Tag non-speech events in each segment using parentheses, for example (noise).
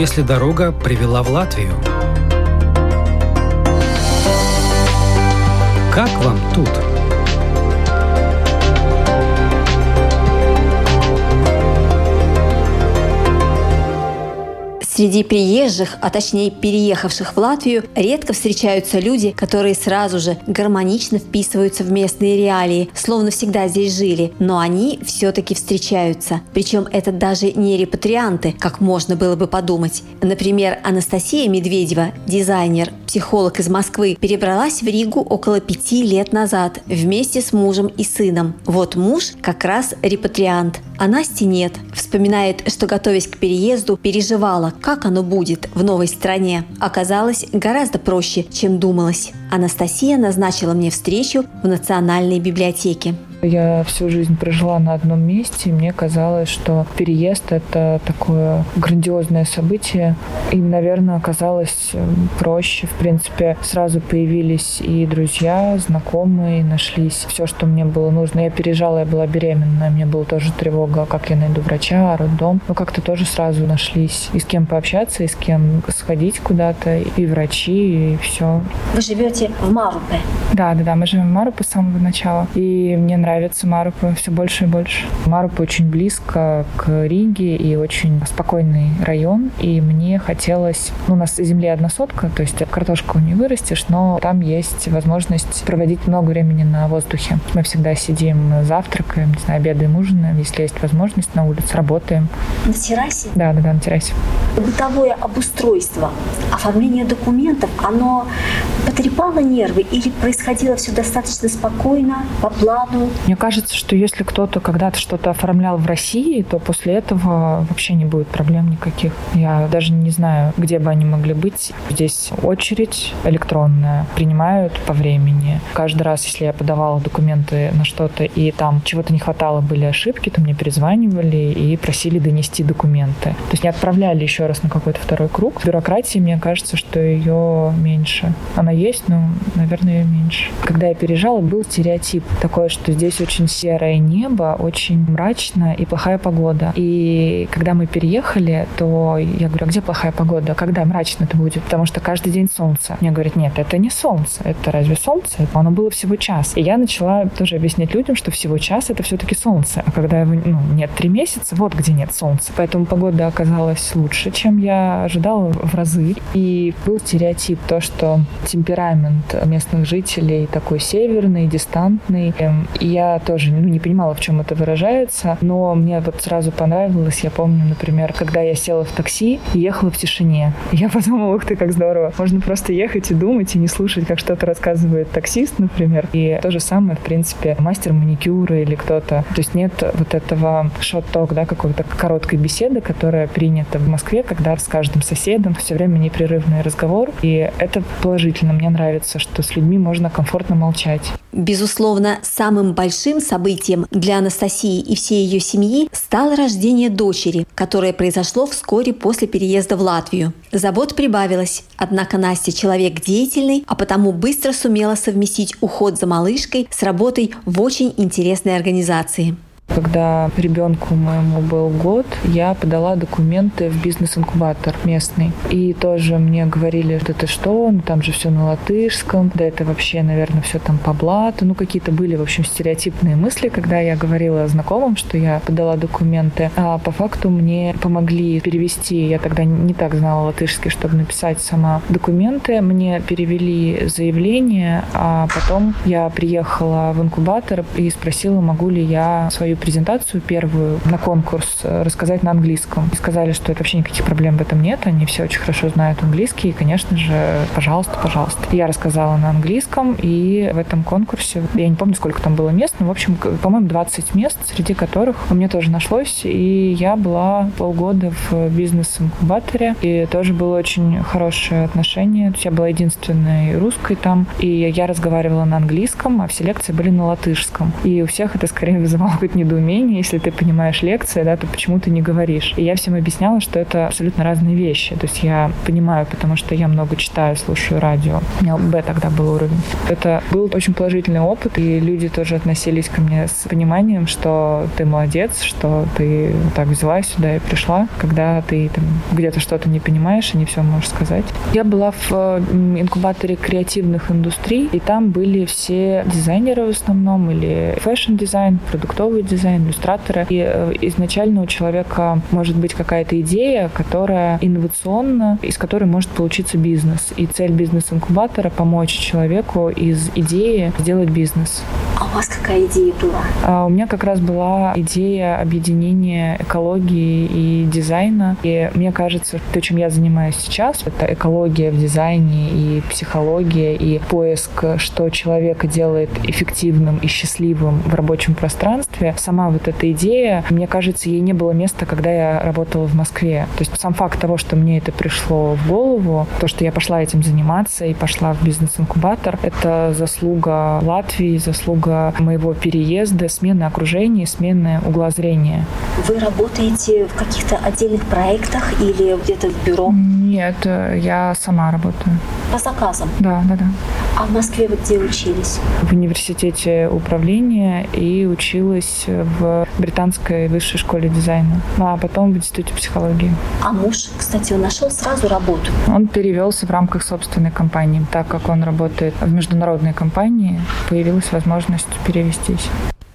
если дорога привела в Латвию? Как вам тут? Среди приезжих, а точнее переехавших в Латвию, редко встречаются люди, которые сразу же гармонично вписываются в местные реалии, словно всегда здесь жили, но они все-таки встречаются. Причем это даже не репатрианты, как можно было бы подумать. Например, Анастасия Медведева, дизайнер, психолог из Москвы, перебралась в Ригу около пяти лет назад вместе с мужем и сыном. Вот муж как раз репатриант, а Насти нет. Вспоминает, что готовясь к переезду, переживала, как оно будет в новой стране. Оказалось гораздо проще, чем думалось. Анастасия назначила мне встречу в Национальной библиотеке. Я всю жизнь прожила на одном месте, и мне казалось, что переезд — это такое грандиозное событие. И, наверное, оказалось эм, проще. В принципе, сразу появились и друзья, знакомые, нашлись все, что мне было нужно. Я переезжала, я была беременная, мне была тоже тревога, как я найду врача, роддом. Но как-то тоже сразу нашлись и с кем пообщаться, и с кем сходить куда-то, и врачи, и все. Вы живете в Марупе? Да, да, да, мы живем в Марупе с самого начала. И мне нравится нравится Марупа все больше и больше. Марупа очень близко к Риге и очень спокойный район. И мне хотелось... Ну, у нас земле одна сотка, то есть картошку не вырастешь, но там есть возможность проводить много времени на воздухе. Мы всегда сидим, завтракаем, не знаю, обедаем, ужинаем, если есть возможность, на улице работаем. На террасе? Да, да, да, на террасе. Бытовое обустройство, оформление документов, оно потрепало нервы или происходило все достаточно спокойно, по плану? Мне кажется, что если кто-то когда-то что-то оформлял в России, то после этого вообще не будет проблем никаких. Я даже не знаю, где бы они могли быть. Здесь очередь электронная, принимают по времени. Каждый раз, если я подавала документы на что-то, и там чего-то не хватало, были ошибки, то мне перезванивали и просили донести документы. То есть не отправляли еще раз на какой-то второй круг. Бюрократии, мне кажется, что ее меньше. Она есть, но, наверное, ее меньше. Когда я переезжала, был стереотип такой, что здесь здесь очень серое небо, очень мрачно и плохая погода. И когда мы переехали, то я говорю, а где плохая погода? Когда мрачно это будет? Потому что каждый день солнце. Мне говорят, нет, это не солнце. Это разве солнце? Оно было всего час. И я начала тоже объяснять людям, что всего час это все-таки солнце. А когда ну, нет три месяца, вот где нет солнца. Поэтому погода оказалась лучше, чем я ожидала в разы. И был стереотип то, что темперамент местных жителей такой северный, дистантный. И я я тоже ну, не понимала, в чем это выражается, но мне вот сразу понравилось. Я помню, например, когда я села в такси и ехала в тишине. Я (laughs) подумала, ух ты, как здорово. Можно просто ехать и думать, и не слушать, как что-то рассказывает таксист, например. И то же самое, в принципе, мастер маникюра или кто-то. То есть нет вот этого шот-ток, да, какой-то короткой беседы, которая принята в Москве, когда с каждым соседом все время непрерывный разговор. И это положительно. Мне нравится, что с людьми можно комфортно молчать. Безусловно, самым большим событием для Анастасии и всей ее семьи стало рождение дочери, которое произошло вскоре после переезда в Латвию. Забот прибавилось, однако Настя человек деятельный, а потому быстро сумела совместить уход за малышкой с работой в очень интересной организации. Когда ребенку моему был год, я подала документы в бизнес-инкубатор местный. И тоже мне говорили, что это что, ну там же все на латышском, да это вообще, наверное, все там по блату. Ну какие-то были, в общем, стереотипные мысли, когда я говорила знакомым, что я подала документы. А по факту мне помогли перевести, я тогда не так знала латышский, чтобы написать сама документы. Мне перевели заявление, а потом я приехала в инкубатор и спросила, могу ли я свою презентацию первую на конкурс э, рассказать на английском. И сказали, что это вообще никаких проблем в этом нет, они все очень хорошо знают английский, и, конечно же, пожалуйста, пожалуйста. Я рассказала на английском, и в этом конкурсе, я не помню, сколько там было мест, но, в общем, по-моему, 20 мест, среди которых у меня тоже нашлось, и я была полгода в бизнес-инкубаторе, и тоже было очень хорошее отношение. Я была единственной русской там, и я разговаривала на английском, а все лекции были на латышском. И у всех это скорее вызывало какое-то недоумение, если ты понимаешь лекции, да, то почему ты не говоришь? И я всем объясняла, что это абсолютно разные вещи. То есть я понимаю, потому что я много читаю, слушаю радио. У меня Б тогда был уровень. Это был очень положительный опыт, и люди тоже относились ко мне с пониманием, что ты молодец, что ты так взяла сюда и пришла, когда ты там где-то что-то не понимаешь и не все можешь сказать. Я была в инкубаторе креативных индустрий, и там были все дизайнеры в основном, или fashion-дизайн, продуктовый дизайн, иллюстраторы. И э, изначально у человека может быть какая-то идея, которая инновационна, из которой может получиться бизнес. И цель бизнес-инкубатора — помочь человеку из идеи сделать бизнес. А у вас какая идея была? А у меня как раз была идея объединения экологии и дизайна. И мне кажется, то, чем я занимаюсь сейчас, это экология в дизайне и психология, и поиск, что человека делает эффективным и счастливым в рабочем пространстве. Сама вот эта идея, мне кажется, ей не было места, когда я работала в Москве. То есть сам факт того, что мне это пришло в голову, то, что я пошла этим заниматься и пошла в бизнес-инкубатор, это заслуга Латвии, заслуга моего переезда, смены окружения, смены угла зрения. Вы работаете в каких-то отдельных проектах или где-то в бюро? Нет, я сама работаю. По заказам? Да, да, да. А в Москве вы где учились? В университете управления и училась в британской высшей школе дизайна, а потом в институте психологии. А муж, кстати, он нашел сразу работу? Он перевелся в рамках собственной компании. Так как он работает в международной компании, появилась возможность перевестись.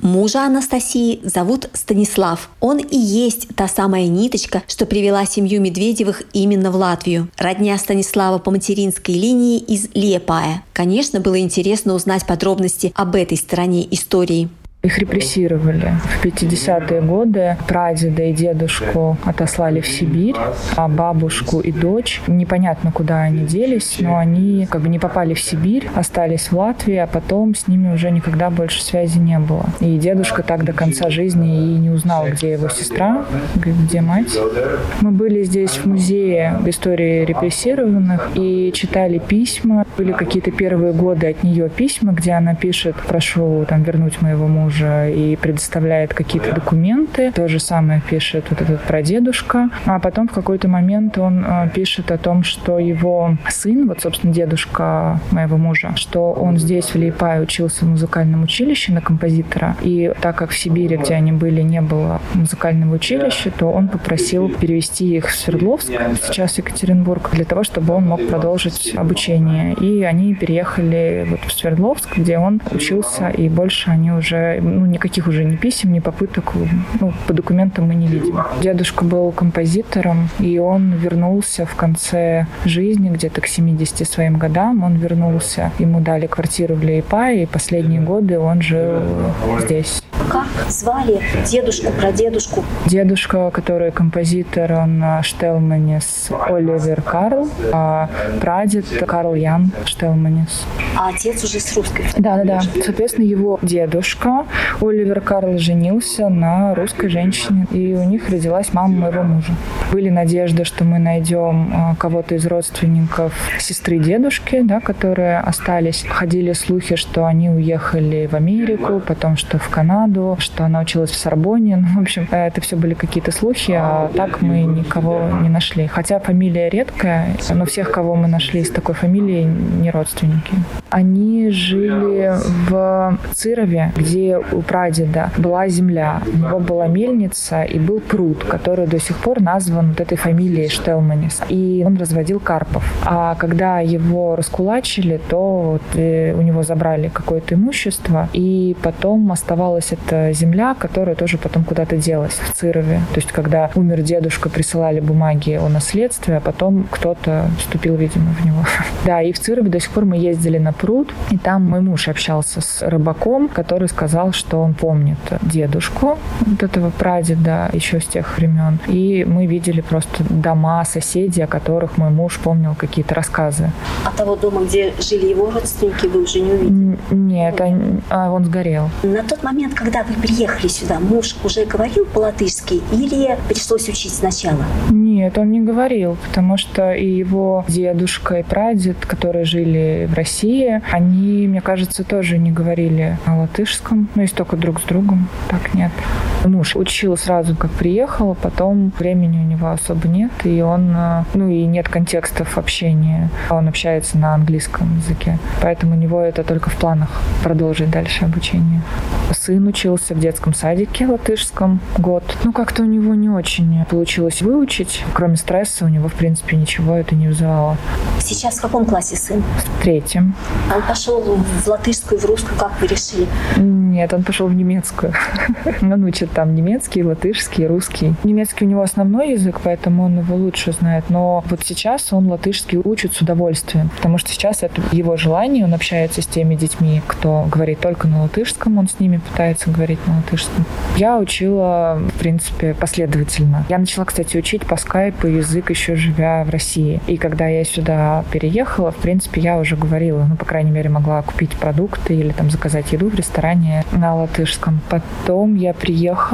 Мужа Анастасии зовут Станислав. Он и есть та самая ниточка, что привела семью Медведевых именно в Латвию. Родня Станислава по материнской линии из Лепая. Конечно, было интересно узнать подробности об этой стороне истории. Их репрессировали. В 50-е годы прадеда и дедушку отослали в Сибирь, а бабушку и дочь непонятно куда они делись, но они как бы не попали в Сибирь, остались в Латвии, а потом с ними уже никогда больше связи не было. И дедушка так до конца жизни и не узнал, где его сестра, где мать. Мы были здесь в музее истории репрессированных и читали письма. Были какие-то первые годы от нее письма, где она пишет, прошу там вернуть моего мужа мужа и предоставляет какие-то документы. То же самое пишет вот этот прадедушка. А потом в какой-то момент он э, пишет о том, что его сын, вот, собственно, дедушка моего мужа, что он здесь, в Лейпае, учился в музыкальном училище на композитора. И так как в Сибири, где они были, не было музыкального училища, то он попросил перевести их в Свердловск, сейчас Екатеринбург, для того, чтобы он мог продолжить обучение. И они переехали вот в Свердловск, где он учился, и больше они уже ну, никаких уже ни писем, ни попыток ну, по документам мы не видим. Дедушка был композитором, и он вернулся в конце жизни, где-то к 70 своим годам, он вернулся. Ему дали квартиру в Лейпае, и последние годы он жил здесь. Как звали дедушку, прадедушку? Дедушка, который композитор, он Штелманис Оливер Карл, а прадед Карл Ян Штелманис. А отец уже с русской Да, да, да. Соответственно, его дедушка Оливер Карл женился на русской женщине, и у них родилась мама моего мужа. Были надежды, что мы найдем а, кого-то из родственников сестры дедушки, да, которые остались. Ходили слухи, что они уехали в Америку, потом что в Канаду, что она училась в Сорбоне. Ну, в общем, это все были какие-то слухи, а так мы никого не нашли. Хотя фамилия редкая, но всех, кого мы нашли с такой фамилией, не родственники. Они жили в Цирове, где у прадеда была земля, у него была мельница и был пруд, который до сих пор назван вот этой фамилией Штелманис. И он разводил карпов. А когда его раскулачили, то вот э, у него забрали какое-то имущество, и потом оставалась эта земля, которая тоже потом куда-то делась в Цирове. То есть, когда умер дедушка, присылали бумаги о наследстве, а потом кто-то вступил, видимо, в него. (laughs) Да, и в Цирове до сих пор мы ездили на пруд, и там мой муж общался с рыбаком, который сказал, что он помнит дедушку вот этого прадеда еще с тех времен. И мы видели просто дома соседей, о которых мой муж помнил какие-то рассказы. А того дома, где жили его родственники, вы уже не увидели? Нет, он, а он сгорел. На тот момент, когда вы приехали сюда, муж уже говорил по-латышски или пришлось учить сначала? Нет, он не говорил, потому что и его дедушка, и прадед, которые жили в России, они, мне кажется, тоже не говорили о латышском, ну, есть только друг с другом, так нет. Муж учил сразу, как приехал, потом времени у него особо нет, и он, э, ну, и нет контекстов общения. Он общается на английском языке, поэтому у него это только в планах продолжить дальше обучение. Сын учился в детском садике латышском год. Ну, как-то у него не очень получилось выучить. Кроме стресса у него, в принципе, ничего это не вызывало. Сейчас в каком классе сын? В третьем. Он пошел в латышскую, в русскую, как вы решили? Нет, он пошел в немецкую. (laughs) Он учит там немецкий, латышский, русский. Немецкий у него основной язык, поэтому он его лучше знает. Но вот сейчас он латышский учит с удовольствием, потому что сейчас это его желание, он общается с теми детьми, кто говорит только на латышском, он с ними пытается говорить на латышском. Я учила, в принципе, последовательно. Я начала, кстати, учить по скайпу язык еще живя в России. И когда я сюда переехала, в принципе, я уже говорила, ну, по крайней мере, могла купить продукты или там заказать еду в ресторане на латышском. Потом я приехала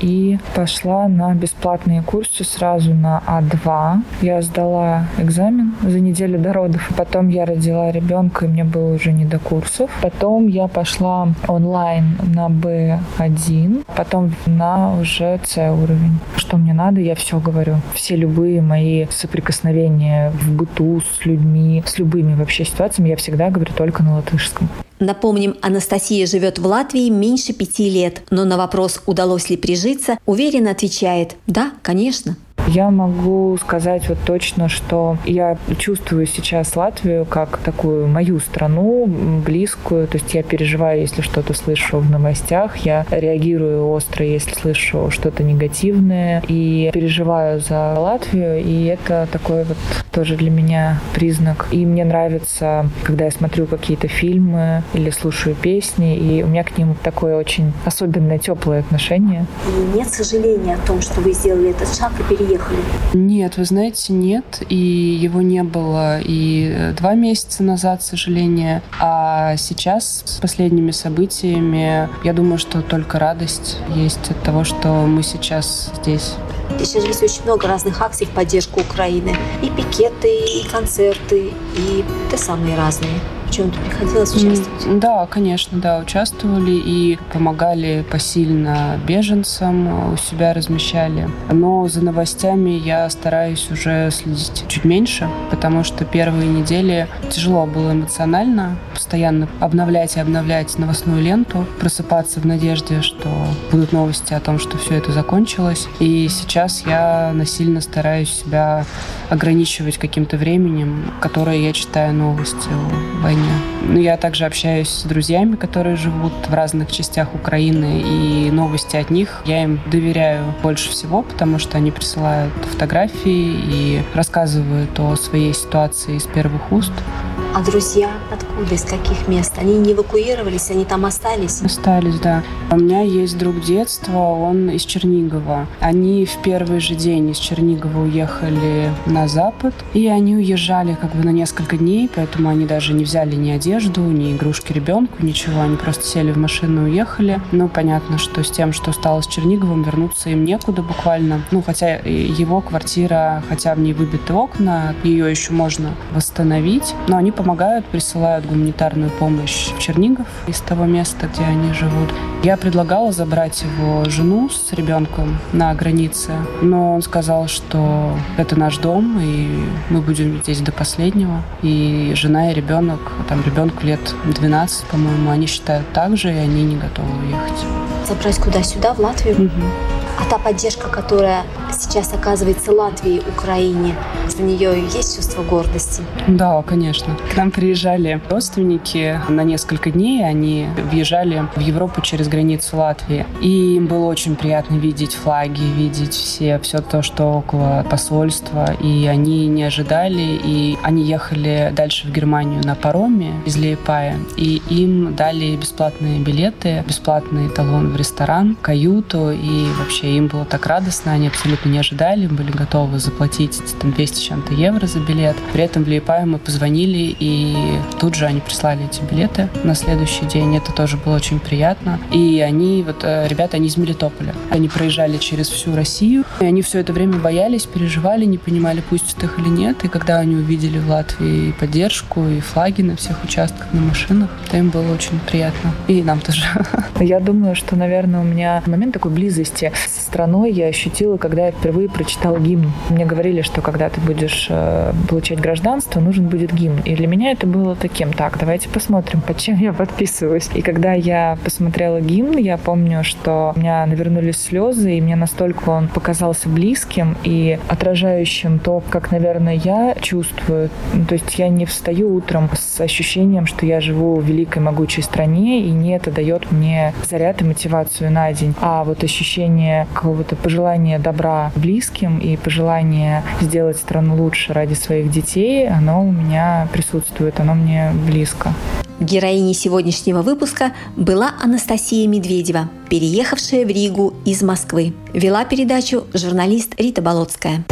и пошла на бесплатные курсы сразу на А2. Я сдала экзамен за неделю до родов. Потом я родила ребенка, и мне было уже не до курсов. Потом я пошла онлайн на B1, потом на уже C уровень. Что мне надо, я все говорю. Все любые мои соприкосновения в быту с людьми, с любыми вообще ситуациями, я всегда говорю только на латышском. Напомним, Анастасия живет в Латвии меньше пяти лет, но на вопрос, удалось ли прижиться, уверенно отвечает «Да, конечно». Я могу сказать вот точно, что я чувствую сейчас Латвию как такую мою страну, близкую. То есть я переживаю, если что-то слышу в новостях, я реагирую остро, если слышу что-то негативное, и переживаю за Латвию, и это такой вот тоже для меня признак. И мне нравится, когда я смотрю какие-то фильмы или слушаю песни, и у меня к ним такое очень особенное теплое отношение. Нет сожаления о том, что вы сделали этот шаг и переехали приехали? Нет, вы знаете, нет. И его не было и э, два месяца назад, к сожалению. А сейчас с последними событиями, я думаю, что только радость есть от того, что мы сейчас здесь. Сейчас есть очень много разных акций в поддержку Украины. И пикеты, и концерты, и те самые разные чем-то приходилось участвовать? Да, конечно, да, участвовали и помогали посильно беженцам, у себя размещали. Но за новостями я стараюсь уже следить чуть меньше, потому что первые недели тяжело было эмоционально, постоянно обновлять и обновлять новостную ленту, просыпаться в надежде, что будут новости о том, что все это закончилось. И сейчас я насильно стараюсь себя ограничивать каким-то временем, которое я читаю новости о войне Украине. Ну, я также общаюсь с друзьями, которые живут в разных частях Украины, и новости от них я им доверяю больше всего, потому что они присылают фотографии и рассказывают о своей ситуации из первых уст. А друзья откуда, из каких мест? Они не эвакуировались, они там остались? Остались, да. У меня есть друг детства, он из Чернигова. Они в первый же день из Чернигова уехали на запад, и они уезжали как бы на несколько дней, поэтому они даже не взяли ни одежду, ни игрушки ребенку, ничего. Они просто сели в машину и уехали. Ну, понятно, что с тем, что стало с Черниговым, вернуться им некуда буквально. Ну, хотя его квартира, хотя в ней выбиты окна, ее еще можно восстановить, но они помогают, присылают гуманитарную помощь в Чернигов из того места, где они живут. Я предлагала забрать его жену с ребенком на границе, но он сказал, что это наш дом, и мы будем здесь до последнего. И жена и ребенок, там ребенку лет 12, по-моему, они считают так же, и они не готовы уехать. Забрать куда? Сюда, в Латвию? Угу. А та поддержка, которая сейчас оказывается Латвии, Украине, за нее есть чувство гордости? Да, конечно. К нам приезжали родственники на несколько дней. Они въезжали в Европу через границу Латвии. И им было очень приятно видеть флаги, видеть все, все то, что около посольства. И они не ожидали. И они ехали дальше в Германию на пароме из Лейпая. И им дали бесплатные билеты, бесплатный талон в ресторан, каюту и вообще им было так радостно, они абсолютно не ожидали, были готовы заплатить там 200 чем-то евро за билет. При этом в Лиепае мы позвонили, и тут же они прислали эти билеты на следующий день. Это тоже было очень приятно. И они, вот э, ребята, они из Мелитополя. Они проезжали через всю Россию, и они все это время боялись, переживали, не понимали, пустят их или нет. И когда они увидели в Латвии поддержку и флаги на всех участках, на машинах, то им было очень приятно. И нам тоже. (laughs) Я думаю, что, наверное, у меня момент такой близости с страной я ощутила, когда я впервые прочитала гимн. Мне говорили, что когда ты будешь э, получать гражданство, нужен будет гимн. И для меня это было таким, так, давайте посмотрим, под чем я подписываюсь. И когда я посмотрела гимн, я помню, что у меня навернулись слезы, и мне настолько он показался близким и отражающим то, как, наверное, я чувствую. Ну, то есть я не встаю утром с ощущением, что я живу в великой могучей стране, и не это дает мне заряд и мотивацию на день, а вот ощущение какого-то пожелания добра близким и пожелание сделать страну лучше ради своих детей, оно у меня присутствует, оно мне близко. Героиней сегодняшнего выпуска была Анастасия Медведева, переехавшая в Ригу из Москвы. Вела передачу журналист Рита Болотская.